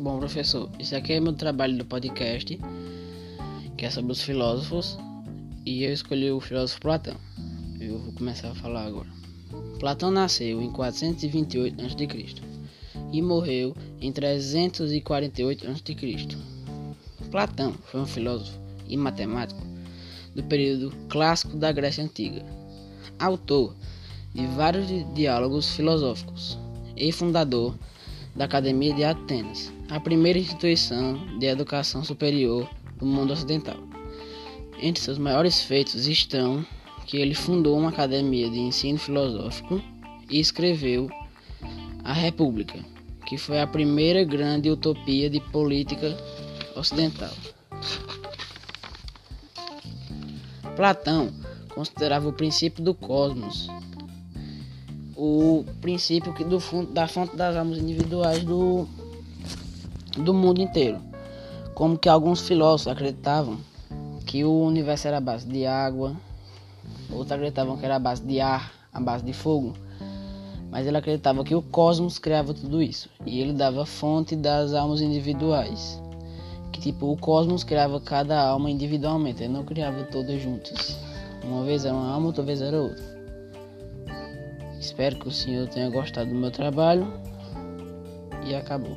professor. Esse aqui é meu trabalho do podcast, que é sobre os filósofos, e eu escolhi o filósofo Platão. Eu vou começar a falar agora. Platão nasceu em 428 a.C. e morreu em 348 a.C. Platão foi um filósofo e matemático do período clássico da Grécia Antiga, autor de vários diálogos filosóficos e fundador da Academia de Atenas, a primeira instituição de educação superior do mundo ocidental. Entre seus maiores feitos estão que ele fundou uma academia de ensino filosófico e escreveu A República, que foi a primeira grande utopia de política ocidental. Platão considerava o princípio do cosmos o princípio que do fundo, da fonte das almas individuais do, do mundo inteiro. Como que alguns filósofos acreditavam que o universo era a base de água, outros acreditavam que era a base de ar, a base de fogo. Mas ele acreditava que o cosmos criava tudo isso. E ele dava fonte das almas individuais. Que tipo, o cosmos criava cada alma individualmente, ele não criava todas juntas. Uma vez era uma alma, outra vez era outra. Espero que o senhor tenha gostado do meu trabalho e acabou.